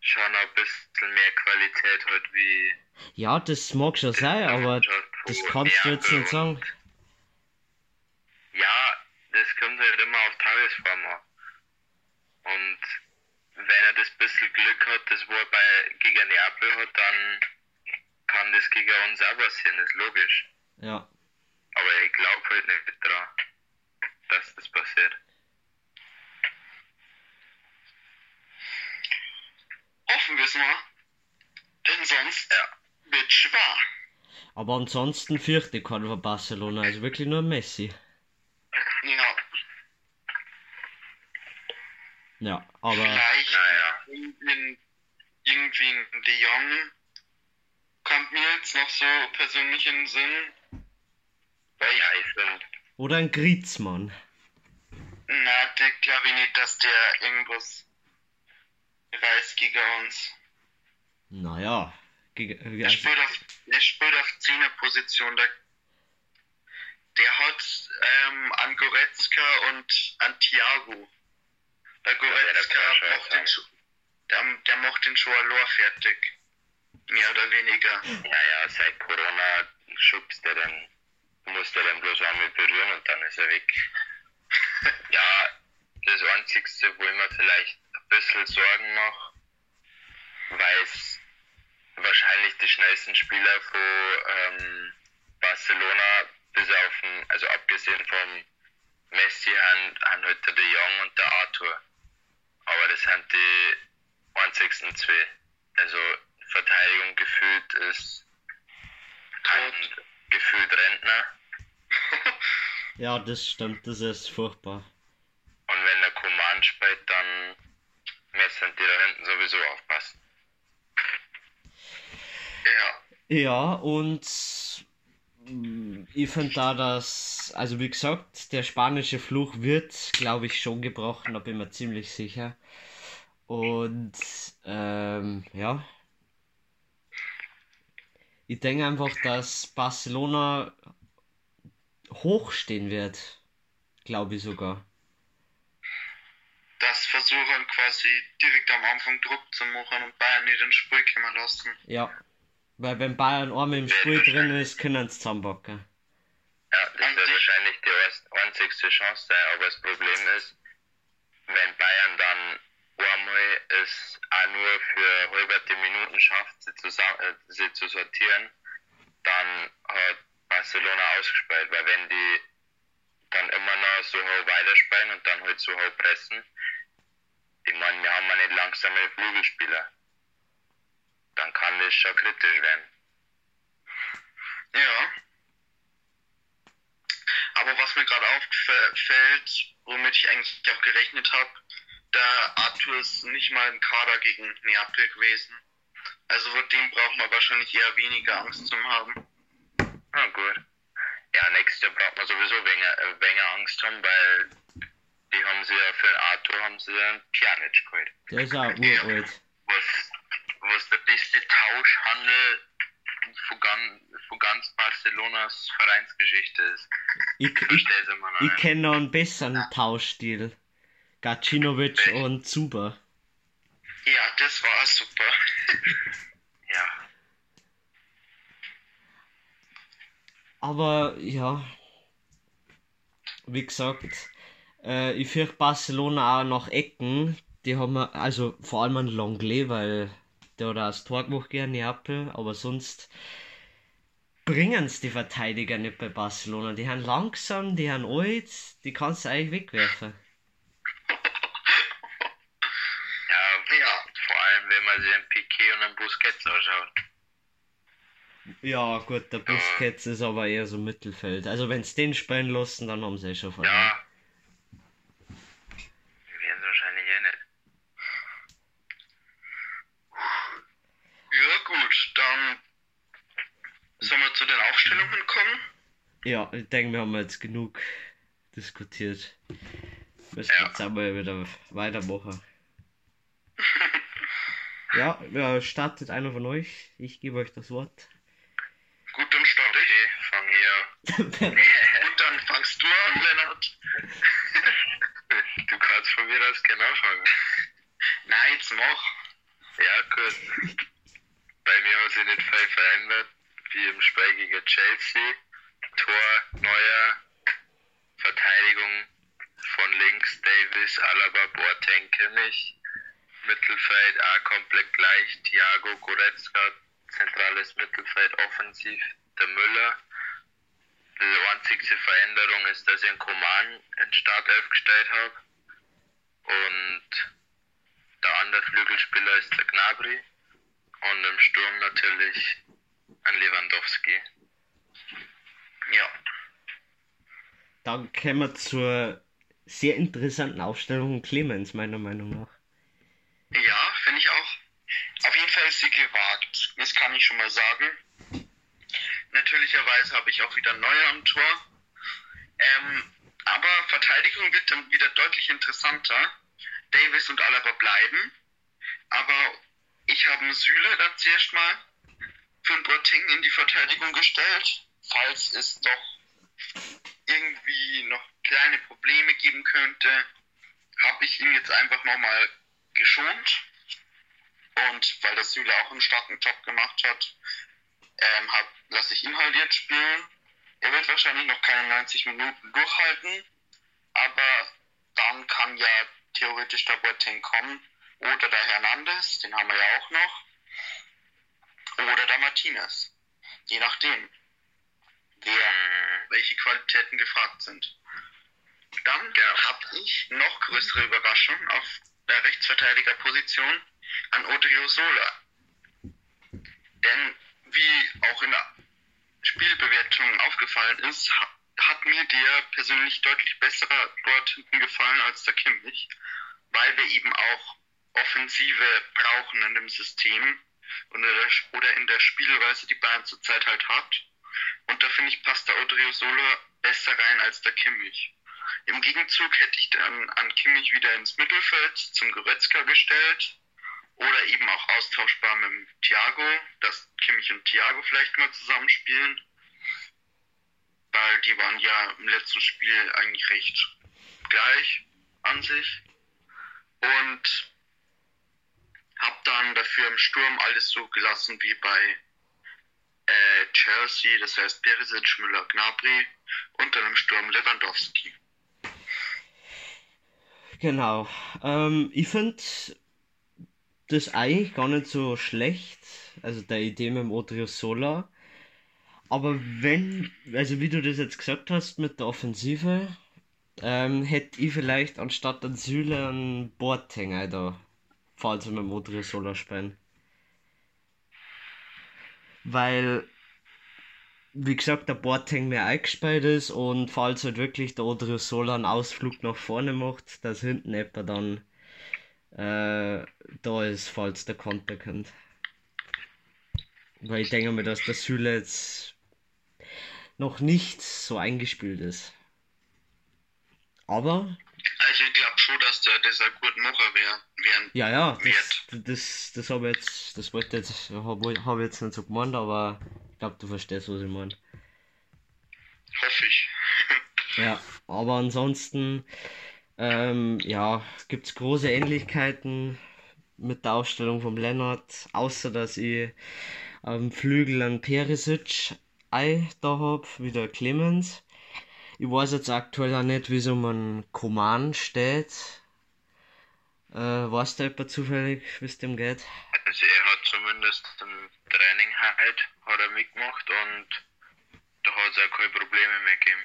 Speaker 3: schon ein bisschen mehr Qualität hat wie
Speaker 1: Ja, das mag schon sein, aber das kannst du jetzt nicht sagen.
Speaker 3: Ja, das kommt halt immer auf Tagesform an. Und wenn er das bisschen Glück hat, das wo er bei gegen Neapel hat, dann kann das gegen uns auch passieren, ist logisch.
Speaker 1: Ja.
Speaker 3: Aber ich glaube halt nicht dran, dass das passiert.
Speaker 2: Hoffen wir es mal. Denn sonst
Speaker 3: Ja.
Speaker 2: wird schwer.
Speaker 1: Aber ansonsten fürchte ich keinen von Barcelona, also wirklich nur Messi.
Speaker 2: Ja,
Speaker 1: Ja, aber
Speaker 2: vielleicht
Speaker 3: Naja.
Speaker 2: irgendwie, irgendwie ein De Jong kommt mir jetzt noch so persönlich in den Sinn. Oh.
Speaker 1: oder ein Griezmann.
Speaker 2: Na, der glaube ich nicht, dass der irgendwas reißt gegen uns.
Speaker 1: Naja, gegen,
Speaker 2: Der
Speaker 1: also,
Speaker 2: spielt auf, der spielt auf Zehnerposition. Der, der hat ähm, an Goretzka und an Thiago. Der Goretzka
Speaker 3: Ja, der kann
Speaker 2: macht
Speaker 3: schon
Speaker 2: den, der, der macht den schon allein fertig. Mehr oder weniger.
Speaker 3: ja, ja, seit Corona schubst er dann, muss er dann bloß einmal berühren und dann ist er weg. <laughs> ja, das Einzigste, wo ich mir vielleicht ein bisschen Sorgen mache, weil es wahrscheinlich die schnellsten Spieler von ähm, Barcelona, bis auf den, also abgesehen vom Messi, haben, haben halt der De Jong und der Arthur. Aber das sind die einzigsten zwei. Also Verteidigung gefühlt ist ein gefühlt Rentner. <laughs>
Speaker 1: ja, das stimmt, das ist furchtbar.
Speaker 3: Und wenn der Command spielt, dann müssen die da hinten sowieso aufpassen.
Speaker 2: Ja.
Speaker 1: Ja, und mm, ich finde da, dass, also wie gesagt, der spanische Fluch wird, glaube ich, schon gebrochen, da bin ich mir ziemlich sicher. Und ähm, ja, ich denke einfach, dass Barcelona hochstehen wird, glaube ich sogar.
Speaker 2: Das versuchen quasi direkt am Anfang Druck zu machen und Bayern nicht ins Spiel kommen lassen.
Speaker 1: Ja, weil wenn Bayern einmal im Spiel drin ist, können sie zusammenbacken.
Speaker 3: Ja, das
Speaker 2: Und
Speaker 3: wird wahrscheinlich die einzigste Chance sein, aber das Problem ist, wenn Bayern dann einmal es auch nur für halbe Minuten schafft, sie, zusammen, äh, sie zu sortieren, dann hat Barcelona ausgespielt, weil wenn die dann immer noch so hoch weiterspielen und dann halt so hoch pressen, ich meine, wir haben ja nicht langsame Flügelspieler. Dann kann das schon kritisch werden.
Speaker 2: Ja. Aber was mir gerade auffällt, womit ich eigentlich auch gerechnet habe, der Arthur ist nicht mal im Kader gegen Neapel gewesen. Also vor dem braucht man wahrscheinlich eher weniger Angst zu haben.
Speaker 3: Na gut. Ja, nächstes Jahr braucht man sowieso weniger, äh, weniger Angst haben, weil die haben sie ja für Arthur haben sie einen Pjanic geholt.
Speaker 1: Der ist auch uralt.
Speaker 3: Was, was der beste Tauschhandel von ganz, von ganz Barcelonas Vereinsgeschichte ist.
Speaker 1: Ich, ich, ich kenne noch einen besseren Tauschstil. Gacinovic und Zuber.
Speaker 2: Ja, das war super. <laughs>
Speaker 3: Ja.
Speaker 1: Aber ja, wie gesagt, Äh, ich fürchte Barcelona auch nach Ecken. Die haben wir, also vor allem an Longley, weil der hat auch das Tor gemacht gegen Neapel, aber sonst bringen es die Verteidiger nicht bei Barcelona. Die haben langsam, die haben alt, die kannst du eigentlich wegwerfen.
Speaker 3: Ja, ja, vor sich einen Piquet und einen Busquets anschaut.
Speaker 1: Ja, gut, der Busquets ist aber eher so Mittelfeld. Also wenn sie den spielen lassen, dann haben sie eh schon verloren.
Speaker 3: Ja. Wir werden es wahrscheinlich eh nicht.
Speaker 2: Ja, gut, dann sollen wir zu den Aufstellungen kommen.
Speaker 1: Ja, ich denke, wir haben jetzt genug diskutiert. Müssen
Speaker 3: Ja.
Speaker 1: jetzt aber wieder weitermachen. <laughs> ja, ja, startet einer von euch. Ich gebe euch das Wort.
Speaker 2: Gut, dann starte ich.
Speaker 3: Okay, fang hier an. <laughs>
Speaker 2: Gut, dann fangst du an, Lennart.
Speaker 3: Du kannst von mir aus gerne anfangen.
Speaker 2: Nein, jetzt mach.
Speaker 3: Ja, gut. Bei mir hat sich nicht viel verändert, wie im Spiel gegen Chelsea. Tor, Neuer, Verteidigung von links, Davis, Alaba, Boateng, Kimmich. Mittelfeld auch komplett gleich, Thiago, Goretzka, zentrales Mittelfeld, offensiv, der Müller. Die einzige Veränderung ist, dass ich einen Coman in Startelf gestellt habe. Und der andere Flügelspieler ist der Gnabry. Und im Sturm natürlich ein Lewandowski.
Speaker 2: Ja.
Speaker 1: Dann kommen wir zur sehr interessanten Aufstellung Clemens, meiner Meinung nach.
Speaker 2: Ja, finde ich auch. Auf jeden Fall ist sie gewagt. Das kann ich schon mal sagen. Natürlicherweise habe ich auch wieder Neuer am Tor. Ähm, aber Verteidigung wird dann wieder deutlich interessanter. Davis und Alaba bleiben. Aber ich habe Süle dann zuerst mal für den Boateng in die Verteidigung gestellt. Falls es doch irgendwie noch kleine Probleme geben könnte, habe ich ihn jetzt einfach nochmal geschont. Und weil das Süle auch einen starken Job gemacht hat, ähm, hab, lasse ich ihn halt jetzt spielen. Er wird wahrscheinlich noch keine 90 Minuten durchhalten, aber dann kann ja theoretisch der Boateng kommen. Oder der Hernandez, den haben wir ja auch noch. Oder der Martinez. Je nachdem, wer, welche Qualitäten gefragt sind. Dann habe ich noch größere Überraschung auf der Rechtsverteidigerposition an Odriozola. Denn wie auch in der Spielbewertung aufgefallen ist, ha- hat mir der persönlich deutlich besser dort hinten gefallen als der Kimmich, weil wir eben auch Offensive brauchen in dem System oder in der Spielweise, die Bayern zurzeit halt hat. Und da finde ich, passt der Odriozola besser rein als der Kimmich. Im Gegenzug hätte ich dann an Kimmich wieder ins Mittelfeld zum Goretzka gestellt oder eben auch austauschbar mit Thiago, dass Kimmich und Thiago vielleicht mal zusammenspielen, weil die waren ja im letzten Spiel eigentlich recht gleich an sich und hab dann dafür im Sturm alles so gelassen wie bei äh, Chelsea, das heißt Perisic, Müller, Gnabry und dann im Sturm Lewandowski.
Speaker 1: Genau. Ähm, ich finde das eigentlich gar nicht so schlecht, also der Idee mit dem Odriozola. Aber wenn, also wie du das jetzt gesagt hast mit der Offensive, ähm, hätte ich vielleicht anstatt an Süle einen Boateng da, falls wir mit dem Odriozola spielen. Weil, wie gesagt, der Boateng mehr eingespielt ist und falls halt wirklich der Odriozola einen Ausflug nach vorne macht, dass hinten etwa dann äh, da ist, falls der Konter kommt. Weil ich denke mir, dass der Süle jetzt noch nicht so eingespielt ist. Aber,
Speaker 2: Also ich glaube schon, dass der dieser gut Macher wäre.
Speaker 1: Ja, ja, das, das, das habe ich jetzt, das wollte jetzt, habe hab jetzt nicht so gemeint, aber glaube, du verstehst, was ich meine.
Speaker 2: Hoffe ich. <laughs>
Speaker 1: Ja, aber ansonsten, ähm, ja, gibt es große Ähnlichkeiten mit der Ausstellung vom Lennart, außer dass ich am Flügel einen Perisic Ei da hab, wie der Clemens. Ich weiß jetzt aktuell auch nicht, wie so ein Command steht. Äh, weißt du etwa zufällig, wie es dem geht?
Speaker 3: Also er zumindest im Training halt hat er mitgemacht und da hat es auch keine Probleme mehr gegeben.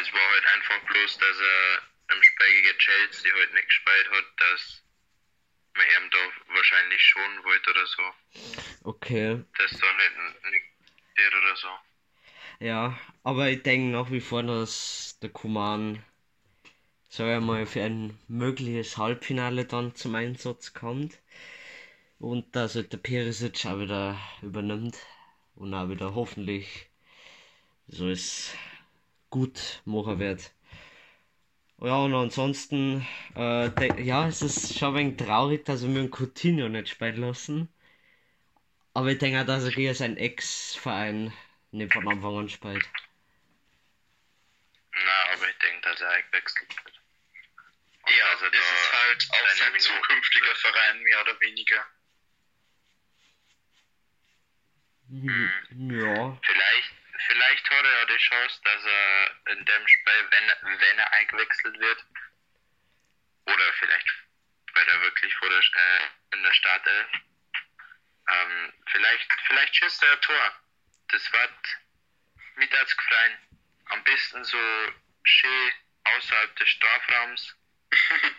Speaker 3: Es war halt einfach bloß, dass er im Spiel gegen Chelsea halt nicht gespielt hat, dass man ihm da wahrscheinlich schon wollte oder so.
Speaker 1: Okay.
Speaker 3: Dass da nicht, nicht passiert oder so.
Speaker 1: Ja, aber ich denke nach wie vor, dass der Kuman, sag ich mal, für ein mögliches Halbfinale dann zum Einsatz kommt. Und dass halt der Perisic auch wieder übernimmt und auch wieder hoffentlich so es gut machen wird. Ja, und ansonsten, äh, de- ja, es ist schon ein wenig traurig, dass wir einen Coutinho nicht spielen lassen. Aber ich denke auch, dass er gegen seinen Ex-Verein nicht von Anfang an spielt.
Speaker 3: Na, aber ich denke, dass er eingewechselt wird.
Speaker 2: Ja,
Speaker 3: also
Speaker 2: es
Speaker 3: da
Speaker 2: ist halt auch sein zukünftiger. Verein, mehr oder weniger.
Speaker 1: Hm, Ja,
Speaker 3: Vielleicht, vielleicht hat er ja die Chance, dass er in dem Spiel, wenn, wenn er eingewechselt wird, oder vielleicht spielt er wirklich vor der, äh, in der Startelf, ähm, vielleicht, vielleicht schießt er ein Tor. Das wird mit als gefreien. Am besten so schön außerhalb des Strafraums. <laughs>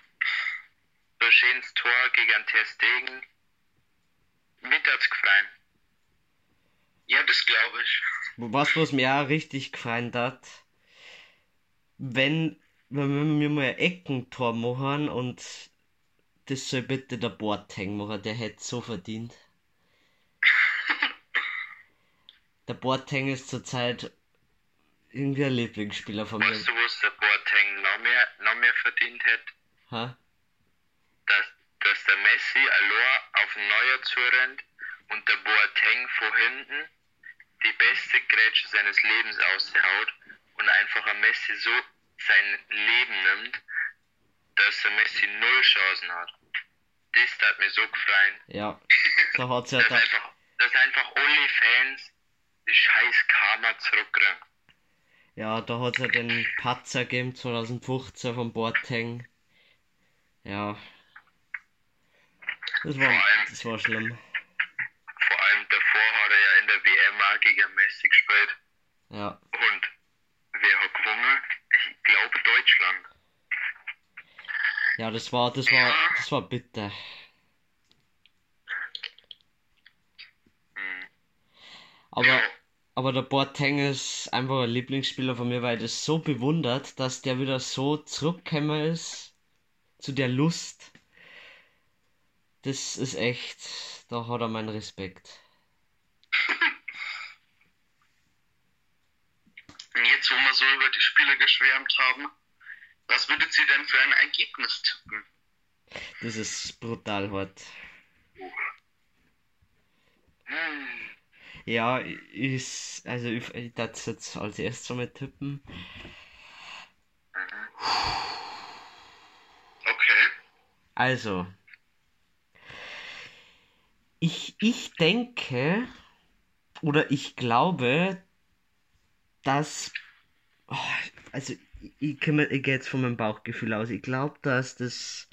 Speaker 3: so schönes Tor gegen Ter Stegen. Mit als gefreien.
Speaker 2: Ja, das glaube ich.
Speaker 1: was, was mir auch richtig gefallen hat, wenn, wenn wir mal ein Eckentor machen und das soll bitte der Boateng machen, der hätte so verdient. <laughs> Der Boateng ist zurzeit irgendwie ein Lieblingsspieler von mir.
Speaker 3: Weißt du, was der Boateng noch mehr, noch mehr verdient hätte?
Speaker 1: Ha?
Speaker 3: Dass, dass der Messi allein auf den Neuer zurennt und der Boateng von hinten die beste Grätsche seines Lebens aushaut und einfach ein Messi so sein Leben nimmt, dass der Messi null Chancen hat. Das hat mir so gefallen.
Speaker 1: Ja, <laughs> da hat's ja
Speaker 3: Dass
Speaker 1: da,
Speaker 3: einfach, dass einfach alle Fans die scheiß Karma zurückkriegen.
Speaker 1: ja, da hat's ja den Patzer gegeben 2015 von Boateng. Ja. Das war, das war schlimm.
Speaker 3: Vor allem davor hat er ja in der WM auch gegen Messi gespielt.
Speaker 1: Ja.
Speaker 3: Und wer hat gewonnen? Ich glaube Deutschland.
Speaker 1: Ja, das war, das war, das war bitter.
Speaker 3: Hm.
Speaker 1: Aber, aber der Boateng ist einfach ein Lieblingsspieler von mir, weil ich das so bewundert, dass der wieder so zurückgekommen ist zu der Lust. Das ist echt, da hat er meinen Respekt. <laughs>
Speaker 2: Jetzt, wo wir so über die Spiele geschwärmt haben, was würdet ihr denn für ein Ergebnis tippen?
Speaker 1: Das ist brutal hart.
Speaker 3: Hm.
Speaker 1: Ja, ist, also ich, ich darf jetzt als erstes mal tippen.
Speaker 2: Okay.
Speaker 1: Also, ich, ich denke oder ich glaube, dass, oh, also ich, ich, ich gehe jetzt von meinem Bauchgefühl aus. Ich glaube, dass das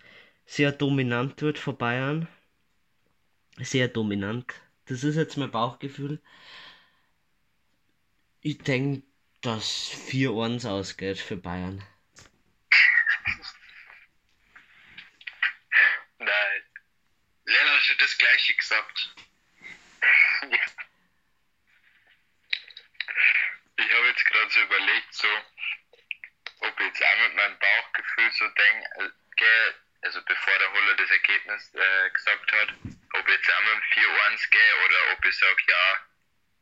Speaker 1: sehr dominant wird für Bayern. Sehr dominant. Das ist jetzt mein Bauchgefühl. Ich denke, dass 4-1 ausgeht für Bayern.
Speaker 3: Nein.
Speaker 2: Lennart hat das gleiche gesagt. <laughs>
Speaker 3: Ich habe jetzt gerade so überlegt, so, ob ich jetzt auch mit meinem Bauchgefühl so denke, äh, also bevor der Holler das Ergebnis äh, gesagt hat, ob ich jetzt auch mit dem 4-1 gehe oder ob ich sage, ja,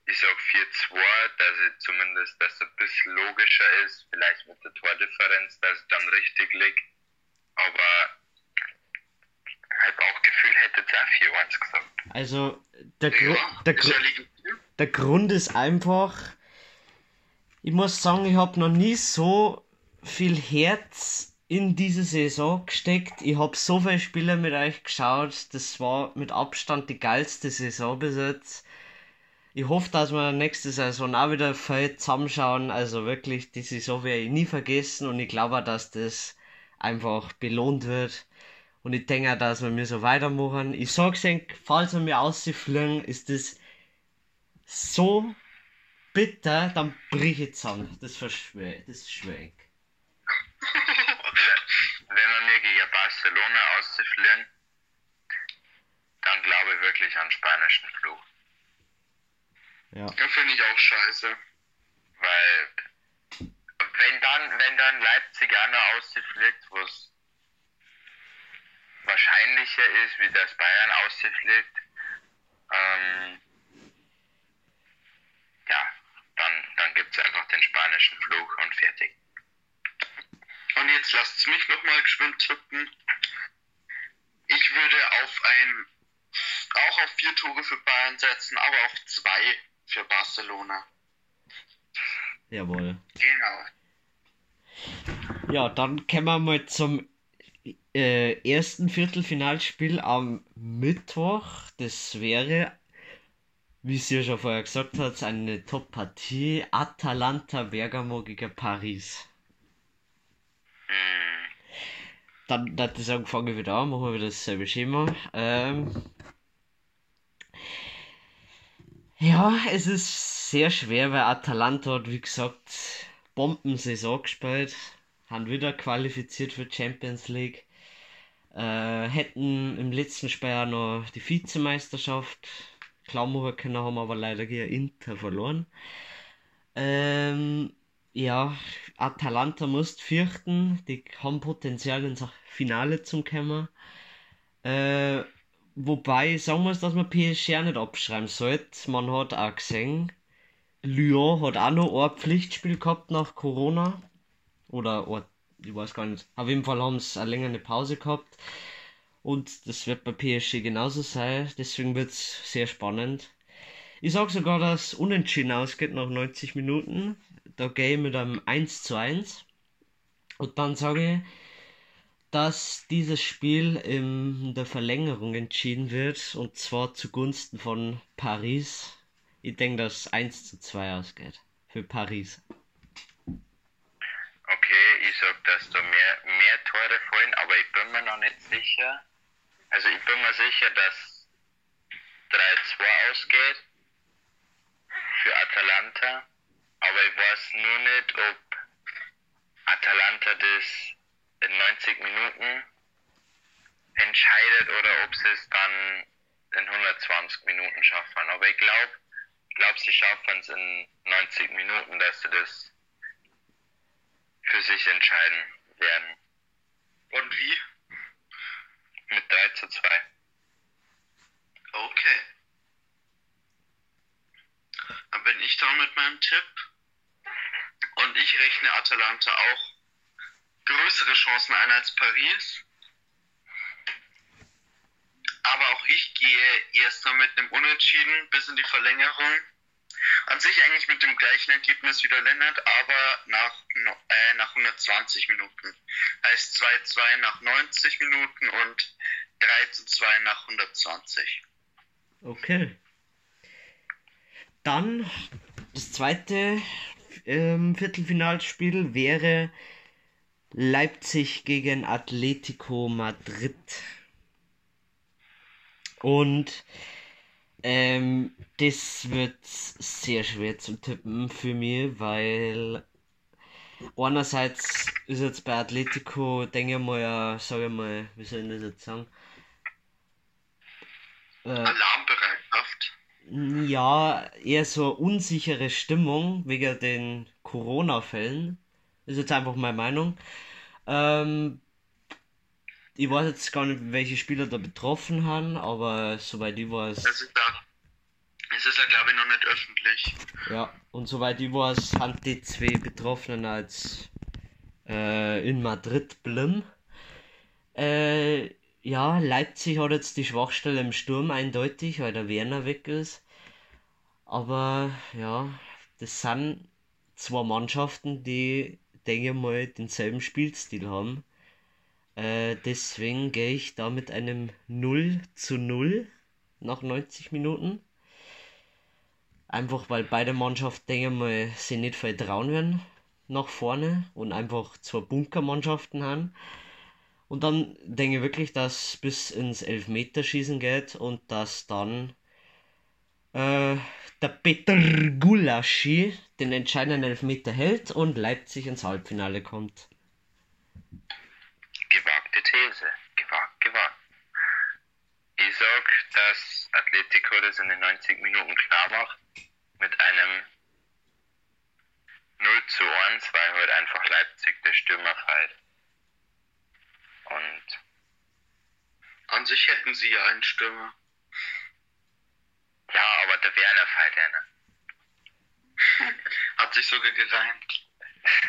Speaker 3: ich sag 4-2, dass ich zumindest, dass es ein bisschen logischer ist, vielleicht mit der Tordifferenz, dass es dann richtig liegt. Aber mein Bauchgefühl hätte jetzt auch 4-1 gesagt.
Speaker 1: Also, der, Gru
Speaker 2: Ja,
Speaker 1: der, Gru. Der Grund ist einfach, ich muss sagen, ich habe noch nie so viel Herz in diese Saison gesteckt. Ich habe so viele Spiele mit euch geschaut. Das war mit Abstand die geilste Saison bis jetzt. ich hoffe, dass wir nächste Saison auch wieder voll zusammenschauen. Also wirklich, die Saison werde ich nie vergessen und ich glaube, dass das einfach belohnt wird. Und ich denke, dass wir so weitermachen. Ich sag's euch, falls wir mir ausfliegen, ist das so bitter, dann brich ich zusammen. Das verschwör, das schwör ich. <laughs>
Speaker 3: Wenn wir mir gegen Barcelona ausfliegen, dann glaube ich wirklich an spanischen Fluch.
Speaker 2: Ja. Das finde ich auch scheiße.
Speaker 3: Weil wenn dann, wenn dann Leipzig auch noch ausgefliegt, wo es wahrscheinlicher ist, wie das Bayern ausgefliegt, ähm, ja, dann, dann gibt es einfach den spanischen Fluch und fertig.
Speaker 2: Und jetzt lasst mich nochmal geschwind tippen. Ich würde auf ein, auch auf vier Tore für Bayern setzen, aber auf zwei für Barcelona.
Speaker 1: Jawohl.
Speaker 2: Genau.
Speaker 1: Ja, dann kommen wir mal zum äh, ersten Viertelfinalspiel am Mittwoch. Das wäre, wie sie ja schon vorher gesagt hat, eine Top-Partie. Atalanta Bergamo gegen Paris. Dann, dann ich sagen, fange ich wieder an, machen wir wieder dasselbe Schema. Ähm, ja, es ist sehr schwer, weil Atalanta hat, wie gesagt, Bombensaison gespielt, haben wieder qualifiziert für Champions League, äh, hätten im letzten Spiel auch noch die Vizemeisterschaft klar machen können, haben aber leider gegen Inter verloren. Ähm, ja, Atalanta muss fürchten, die haben Potenzial ins Finale zum kommen. Äh, Wobei, sagen wir es, dass man PSG nicht abschreiben sollte. Man hat auch gesehen, Lyon hat auch noch ein Pflichtspiel gehabt nach Corona. Oder, ein, ich weiß gar nicht. Auf jeden Fall haben sie eine längere Pause gehabt. Und das wird bei PSG genauso sein. Deswegen wird es sehr spannend. Ich sag sogar, dass Unentschieden ausgeht nach 90 Minuten. Da gehe ich mit einem 1 zu 1. Und dann sage ich, dass dieses Spiel in der Verlängerung entschieden wird und zwar zugunsten von Paris. Ich denke, dass 1 zu 2 ausgeht für Paris.
Speaker 3: Okay, ich sag, dass da mehr, mehr Tore fallen, aber ich bin mir noch nicht sicher. Also ich bin mir sicher, dass 3-2 ausgeht für Atalanta, aber ich weiß nur nicht, ob Atalanta das in 90 Minuten entscheidet oder ob sie es dann in 120 Minuten schaffen. Aber ich glaube, ich glaube, sie schaffen es in 90 Minuten, dass sie das für sich entscheiden werden.
Speaker 2: Und wie?
Speaker 3: Mit 3 zu 2.
Speaker 2: Okay. Dann bin ich dran mit meinem Tipp. Und ich rechne Atalanta auch größere Chancen ein als Paris. Aber auch ich gehe erst mal mit einem Unentschieden bis in die Verlängerung. An sich eigentlich mit dem gleichen Ergebnis wie der Lennart, aber nach, äh, nach 120 Minuten. Heißt 2-2 nach 90 Minuten und 3-2 nach 120.
Speaker 1: Okay. Dann das zweite ähm, Viertelfinalspiel wäre Leipzig gegen Atletico Madrid. Und ähm, das wird sehr schwer zu tippen für mich, weil einerseits ist jetzt bei Atletico, denke ich mal, sage ich mal, wie soll ich das jetzt sagen?
Speaker 2: Äh, Alarmbereitschaft.
Speaker 1: Ja, eher so unsichere Stimmung wegen den Corona-Fällen. Ist jetzt einfach meine Meinung. Ähm, ich weiß jetzt gar nicht, welche Spieler da betroffen haben, aber soweit ich weiß.
Speaker 2: Es ist ja, es ist ja glaube ich, noch nicht öffentlich.
Speaker 1: Ja, und soweit ich weiß, haben die zwei Betroffenen als äh, in Madrid blim. Äh, ja, Leipzig hat jetzt die Schwachstelle im Sturm eindeutig, weil der Werner weg ist. Aber ja, das sind zwei Mannschaften, die denke ich mal, denselben Spielstil haben. Äh, deswegen gehe ich da mit einem 0 zu 0 nach 90 Minuten. Einfach weil beide Mannschaften, denke ich mal, sich nicht vertrauen werden nach vorne und einfach zwei Bunkermannschaften haben. Und dann denke ich wirklich, dass bis ins Elfmeterschießen geht und dass dann äh, der Peter Gulaschi den entscheidenden Elfmeter hält und Leipzig ins Halbfinale kommt.
Speaker 3: Gewagte These. Gewagt, gewagt. Sag, dass Atletico das in den 90 Minuten klar macht. Mit einem 0 zu 1, weil halt einfach Leipzig der Stürmer feiert. Und
Speaker 2: An sich hätten sie ja einen Stürmer.
Speaker 3: ja, aber der Werner feiert ja nicht. <laughs>
Speaker 2: Hat sich sogar gereimt.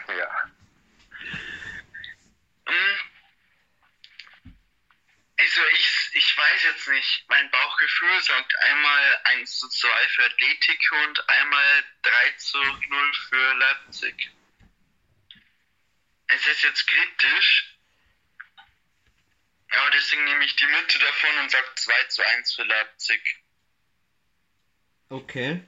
Speaker 3: Ja.
Speaker 2: Hm. Also ich, ich weiß jetzt nicht. Mein Bauchgefühl sagt einmal 1 zu 2 für Atletico und einmal 3 zu 0 für Leipzig. Es ist jetzt kritisch. Aber deswegen nehme ich die Mitte davon und sage 2 zu 1 für Leipzig.
Speaker 1: Okay.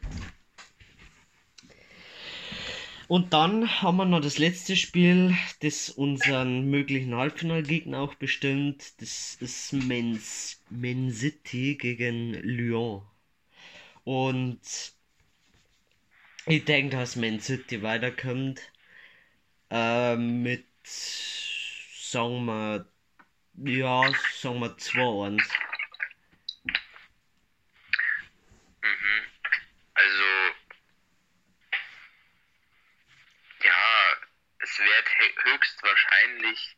Speaker 1: Und dann haben wir noch das letzte Spiel, das unseren möglichen Halbfinalgegner auch bestimmt. Das ist Man, Man City gegen Lyon. Und ich denke, dass Man City weiterkommt. Äh, mit, sagen wir, ja, sagen wir 2-1.
Speaker 3: Mhm. Also, ja, es wird he- höchstwahrscheinlich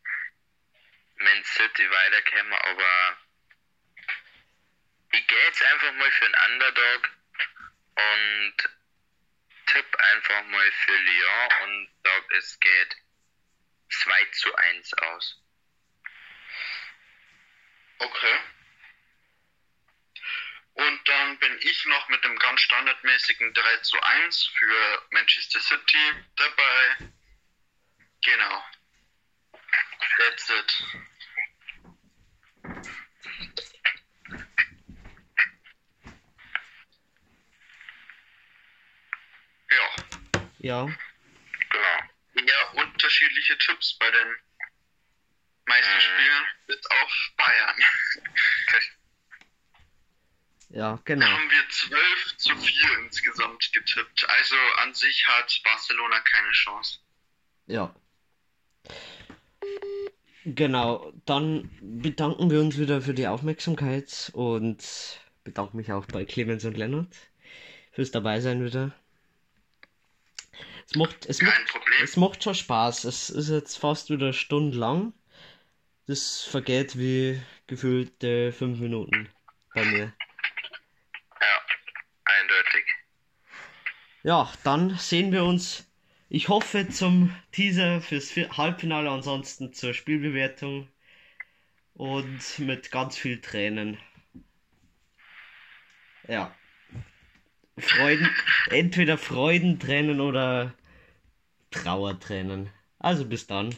Speaker 3: Man City weiterkommen, aber ich gehe jetzt einfach mal für einen Underdog und tipp einfach mal für Lyon und sag, es geht 2 zu 1 aus.
Speaker 2: Okay. Und dann bin ich noch mit dem ganz standardmäßigen 3 zu 1 für Manchester City dabei. Genau. That's it. Ja.
Speaker 1: Ja.
Speaker 3: Genau.
Speaker 2: Ja, unterschiedliche Tipps bei den meisten Spielen, bis auf Bayern. <laughs>
Speaker 1: Ja,
Speaker 2: Da
Speaker 1: genau.
Speaker 2: haben wir 12 zu 4 insgesamt getippt. Also an sich hat Barcelona keine Chance.
Speaker 1: Ja. Genau, dann bedanken wir uns wieder für die Aufmerksamkeit und bedanke mich auch bei Clemens und Lennart fürs Dabeisein wieder. Es macht, es
Speaker 2: Kein
Speaker 1: macht,
Speaker 2: Problem.
Speaker 1: es macht schon Spaß. Es ist jetzt fast wieder eine Stunde lang. Das vergeht wie gefühlte fünf Minuten bei mir.
Speaker 3: Ja, eindeutig.
Speaker 1: Ja, dann sehen wir uns. Ich hoffe zum Teaser fürs Halbfinale, ansonsten zur Spielbewertung und mit ganz viel Tränen. Ja. Freuden, entweder Freudentränen oder Trauertränen. Also bis dann.